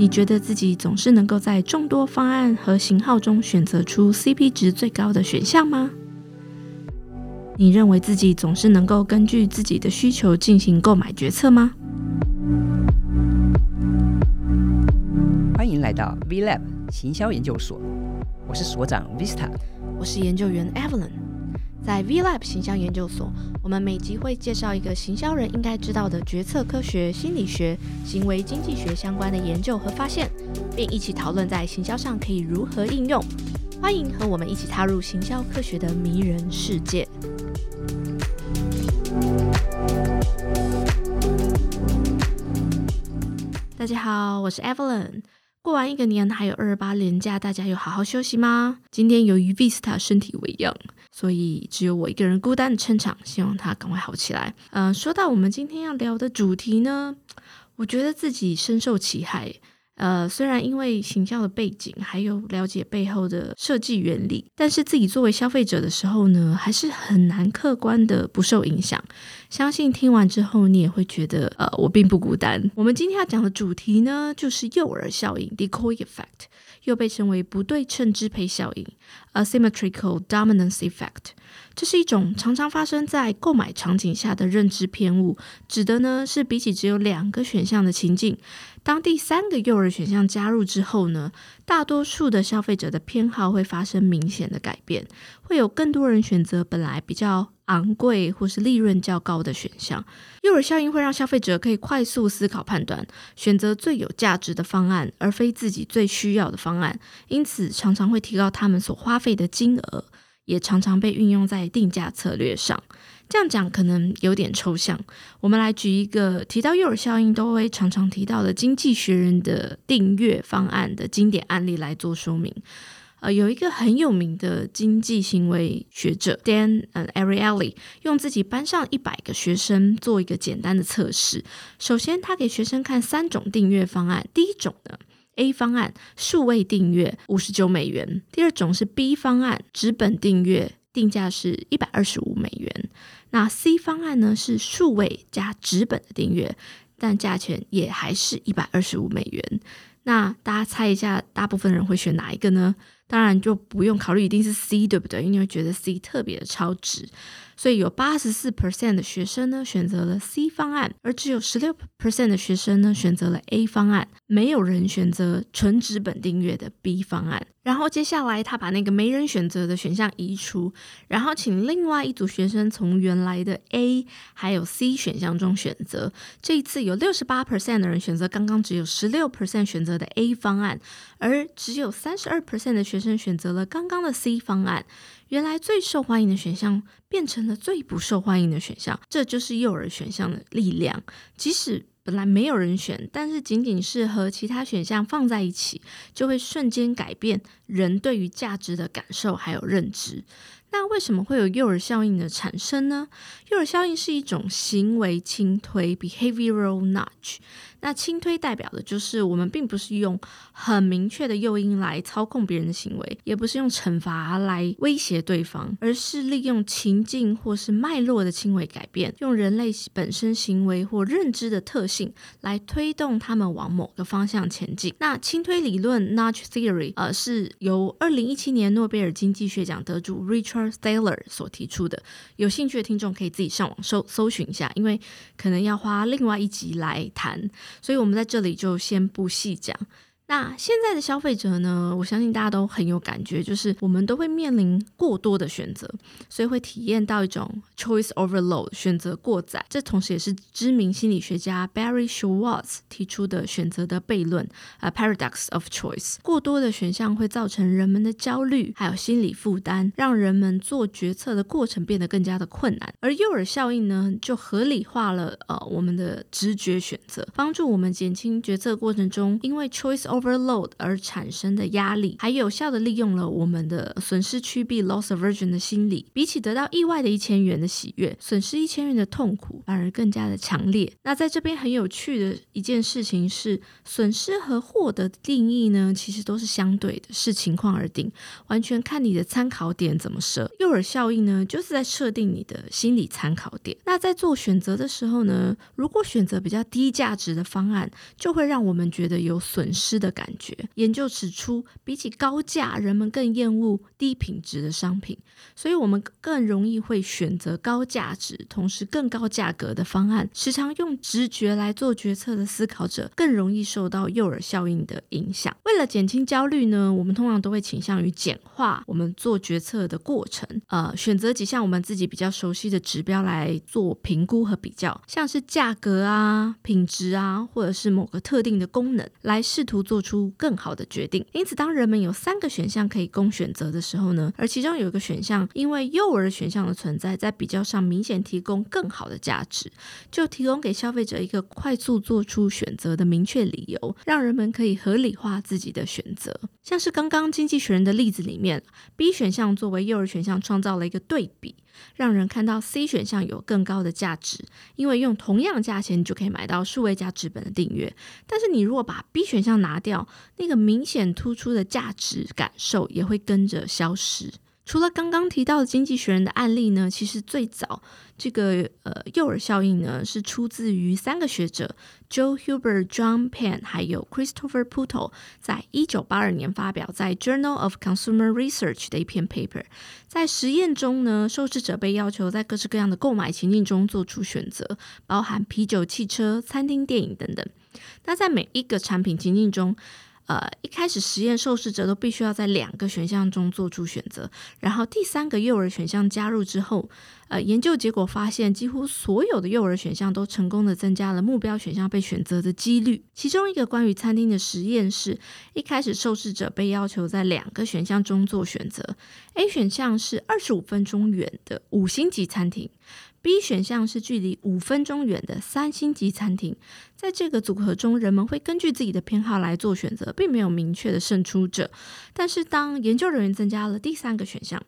你觉得自己总是能够在众多方案和型号中选择出 CP 值最高的选项吗？你认为自己总是能够根据自己的需求进行购买决策吗？欢迎来到 V Lab 行销研究所，我是所长 Vista，我是研究员 Evelyn。在 V Lab 形象研究所，我们每集会介绍一个行销人应该知道的决策科学、心理学、行为经济学相关的研究和发现，并一起讨论在行销上可以如何应用。欢迎和我们一起踏入行销科学的迷人世界。大家好，我是 Evelyn。过完一个年，还有二八连假，大家有好好休息吗？今天由于 Vista 身体为恙。所以只有我一个人孤单的撑场，希望他赶快好起来。嗯，说到我们今天要聊的主题呢，我觉得自己深受其害。呃，虽然因为形象的背景，还有了解背后的设计原理，但是自己作为消费者的时候呢，还是很难客观的不受影响。相信听完之后，你也会觉得，呃，我并不孤单。我们今天要讲的主题呢，就是诱饵效应 （decoy effect）。又被称为不对称支配效应 （asymmetrical dominance effect），这是一种常常发生在购买场景下的认知偏误，指的呢是比起只有两个选项的情境，当第三个诱饵选项加入之后呢，大多数的消费者的偏好会发生明显的改变，会有更多人选择本来比较。昂贵或是利润较高的选项，诱饵效应会让消费者可以快速思考判断，选择最有价值的方案，而非自己最需要的方案，因此常常会提高他们所花费的金额，也常常被运用在定价策略上。这样讲可能有点抽象，我们来举一个提到诱饵效应都会常常提到的《经济学人》的订阅方案的经典案例来做说明。呃，有一个很有名的经济行为学者 Dan 嗯 Ariely 用自己班上一百个学生做一个简单的测试。首先，他给学生看三种订阅方案。第一种呢，A 方案数位订阅五十九美元；第二种是 B 方案纸本订阅，定价是一百二十五美元。那 C 方案呢是数位加纸本的订阅，但价钱也还是一百二十五美元。那大家猜一下，大部分人会选哪一个呢？当然就不用考虑，一定是 C，对不对？因为觉得 C 特别的超值。所以有八十四 percent 的学生呢选择了 C 方案，而只有十六 percent 的学生呢选择了 A 方案，没有人选择纯纸本订阅的 B 方案。然后接下来他把那个没人选择的选项移除，然后请另外一组学生从原来的 A 还有 C 选项中选择。这一次有六十八 percent 的人选择刚刚只有十六 percent 选择的 A 方案，而只有三十二 percent 的学生选择了刚刚的 C 方案。原来最受欢迎的选项变成了最不受欢迎的选项，这就是诱饵选项的力量。即使本来没有人选，但是仅仅是和其他选项放在一起，就会瞬间改变人对于价值的感受还有认知。那为什么会有诱饵效应的产生呢？诱饵效应是一种行为轻推 （behavioral nudge）。那轻推代表的就是我们并不是用很明确的诱因来操控别人的行为，也不是用惩罚来威胁对方，而是利用情境或是脉络的轻微改变，用人类本身行为或认知的特性来推动他们往某个方向前进。那轻推理论 （Nudge Theory） 呃是由二零一七年诺贝尔经济学奖得主 Richard Thaler 所提出的。有兴趣的听众可以自己上网搜搜寻一下，因为可能要花另外一集来谈。所以，我们在这里就先不细讲。那现在的消费者呢？我相信大家都很有感觉，就是我们都会面临过多的选择，所以会体验到一种 choice overload，选择过载。这同时也是知名心理学家 Barry Schwartz 提出的选择的悖论啊，paradox of choice。过多的选项会造成人们的焦虑，还有心理负担，让人们做决策的过程变得更加的困难。而诱饵效应呢，就合理化了呃我们的直觉选择，帮助我们减轻决策过程中因为 choice over overload 而产生的压力，还有效的利用了我们的损失趋避 loss aversion 的心理。比起得到意外的一千元的喜悦，损失一千元的痛苦反而更加的强烈。那在这边很有趣的一件事情是，损失和获得定义呢，其实都是相对的，视情况而定，完全看你的参考点怎么设。诱饵效应呢，就是在设定你的心理参考点。那在做选择的时候呢，如果选择比较低价值的方案，就会让我们觉得有损失的感觉。研究指出，比起高价，人们更厌恶低品质的商品，所以我们更容易会选择高价值同时更高价格的方案。时常用直觉来做决策的思考者，更容易受到诱饵效应的影响。为了减轻焦虑呢，我们通常都会倾向于简化我们做决策的过程，呃，选择几项我们自己比较熟悉的指标来做评估和比较，像是价格啊、品质啊，或者是某个特定的功能，来试图做出更好的决定。因此，当人们有三个选项可以供选择的时候呢，而其中有一个选项因为幼儿选项的存在，在比较上明显提供更好的价值，就提供给消费者一个快速做出选择的明确理由，让人们可以合理化自己的选择。像是刚刚经济学人的例子里面，B 选项作为幼儿选项创造了一个对比。让人看到 C 选项有更高的价值，因为用同样价钱，你就可以买到数位加纸本的订阅。但是你如果把 B 选项拿掉，那个明显突出的价值感受也会跟着消失。除了刚刚提到的经济学人的案例呢，其实最早这个呃诱饵效应呢是出自于三个学者 Joe Huber、John Penn 还有 Christopher Puto 在一九八二年发表在 Journal of Consumer Research 的一篇 paper。在实验中呢，受试者被要求在各式各样的购买情境中做出选择，包含啤酒、汽车、餐厅、电影等等。那在每一个产品情境中，呃，一开始实验受试者都必须要在两个选项中做出选择，然后第三个诱饵选项加入之后，呃，研究结果发现，几乎所有的诱饵选项都成功的增加了目标选项被选择的几率。其中一个关于餐厅的实验是，一开始受试者被要求在两个选项中做选择，A 选项是二十五分钟远的五星级餐厅。B 选项是距离五分钟远的三星级餐厅，在这个组合中，人们会根据自己的偏好来做选择，并没有明确的胜出者。但是，当研究人员增加了第三个选项，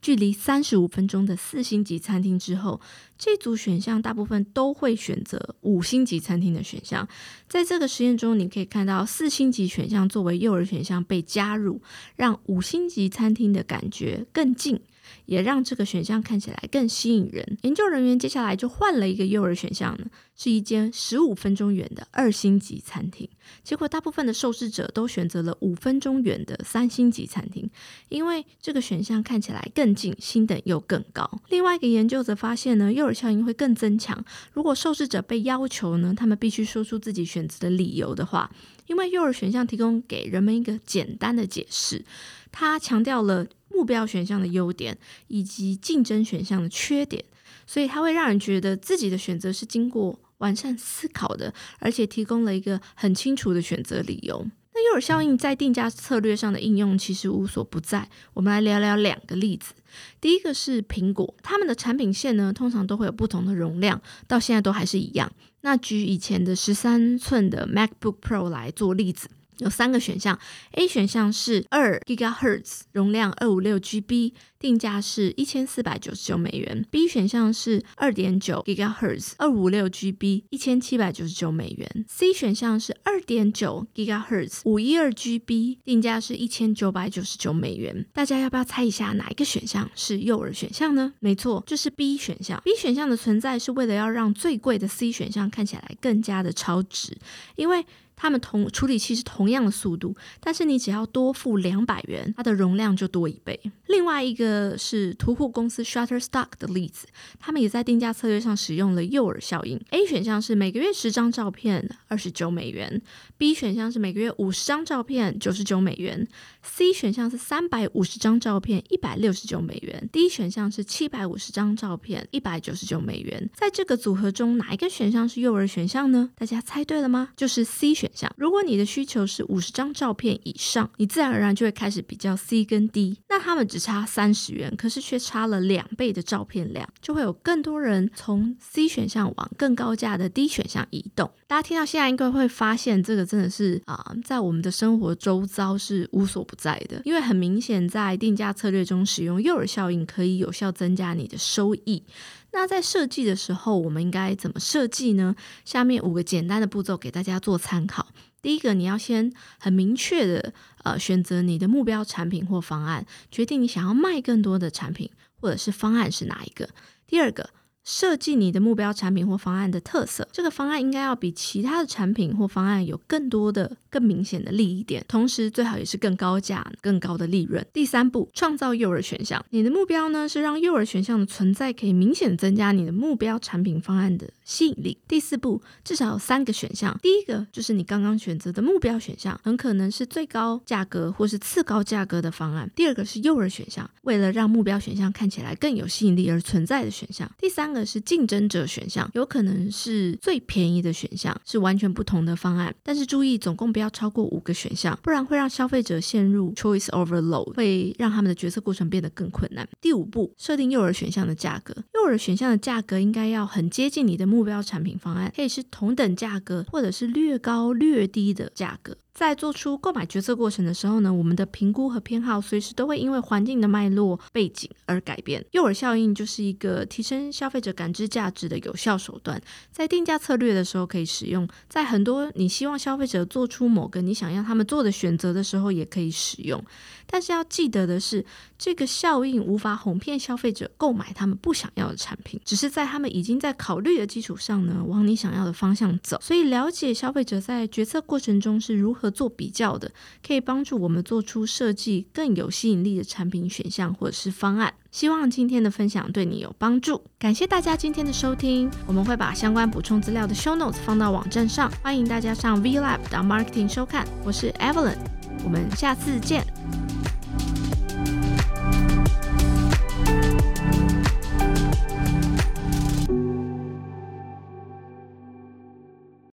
距离三十五分钟的四星级餐厅之后，这组选项大部分都会选择五星级餐厅的选项。在这个实验中，你可以看到四星级选项作为诱饵选项被加入，让五星级餐厅的感觉更近。也让这个选项看起来更吸引人。研究人员接下来就换了一个诱饵选项呢，是一间十五分钟远的二星级餐厅。结果大部分的受试者都选择了五分钟远的三星级餐厅，因为这个选项看起来更近，星等又更高。另外一个研究则发现呢，诱饵效应会更增强。如果受试者被要求呢，他们必须说出自己选择的理由的话，因为幼儿选项提供给人们一个简单的解释，它强调了。目标选项的优点以及竞争选项的缺点，所以它会让人觉得自己的选择是经过完善思考的，而且提供了一个很清楚的选择理由。那诱饵效应在定价策略上的应用其实无所不在。我们来聊聊两个例子。第一个是苹果，他们的产品线呢通常都会有不同的容量，到现在都还是一样。那举以前的十三寸的 MacBook Pro 来做例子。有三个选项，A 选项是二 GigaHertz，容量二五六 GB，定价是一千四百九十九美元。B 选项是二点九 GigaHertz，二五六 GB，一千七百九十九美元。C 选项是二点九 GigaHertz，五一二 GB，定价是一千九百九十九美元。大家要不要猜一下哪一个选项是诱饵选项呢？没错，就是 B 选项。B 选项的存在是为了要让最贵的 C 选项看起来更加的超值，因为。它们同处理器是同样的速度，但是你只要多付两百元，它的容量就多一倍。另外一个是图库公司 Shutterstock 的例子，他们也在定价策略上使用了诱饵效应。A 选项是每个月十张照片，二十九美元；B 选项是每个月五十张照片，九十九美元；C 选项是三百五十张照片，一百六十九美元；D 选项是七百五十张照片，一百九十九美元。在这个组合中，哪一个选项是诱饵选项呢？大家猜对了吗？就是 C 选。如果你的需求是五十张照片以上，你自然而然就会开始比较 C 跟 D。那他们只差三十元，可是却差了两倍的照片量，就会有更多人从 C 选项往更高价的 D 选项移动。大家听到现在应该会发现，这个真的是啊，在我们的生活周遭是无所不在的。因为很明显，在定价策略中使用诱饵效应，可以有效增加你的收益。那在设计的时候，我们应该怎么设计呢？下面五个简单的步骤给大家做参考。第一个，你要先很明确的呃选择你的目标产品或方案，决定你想要卖更多的产品或者是方案是哪一个。第二个。设计你的目标产品或方案的特色，这个方案应该要比其他的产品或方案有更多的、更明显的利益点，同时最好也是更高价、更高的利润。第三步，创造诱饵选项。你的目标呢是让诱饵选项的存在可以明显增加你的目标产品方案的吸引力。第四步，至少有三个选项。第一个就是你刚刚选择的目标选项，很可能是最高价格或是次高价格的方案。第二个是诱饵选项，为了让目标选项看起来更有吸引力而存在的选项。第三个。是竞争者选项，有可能是最便宜的选项，是完全不同的方案。但是注意，总共不要超过五个选项，不然会让消费者陷入 choice overload，会让他们的决策过程变得更困难。第五步，设定幼儿选项的价格。诱饵选项的价格应该要很接近你的目标产品方案，可以是同等价格，或者是略高略低的价格。在做出购买决策过程的时候呢，我们的评估和偏好随时都会因为环境的脉络背景而改变。诱饵效应就是一个提升消费者感知价值的有效手段，在定价策略的时候可以使用，在很多你希望消费者做出某个你想要他们做的选择的时候也可以使用。但是要记得的是，这个效应无法哄骗消费者购买他们不想要的产品，只是在他们已经在考虑的基础上呢，往你想要的方向走。所以了解消费者在决策过程中是如何做比较的，可以帮助我们做出设计更有吸引力的产品选项或者是方案。希望今天的分享对你有帮助，感谢大家今天的收听。我们会把相关补充资料的 show notes 放到网站上，欢迎大家上 V Lab 到 Marketing 收看。我是 Evelyn，我们下次见。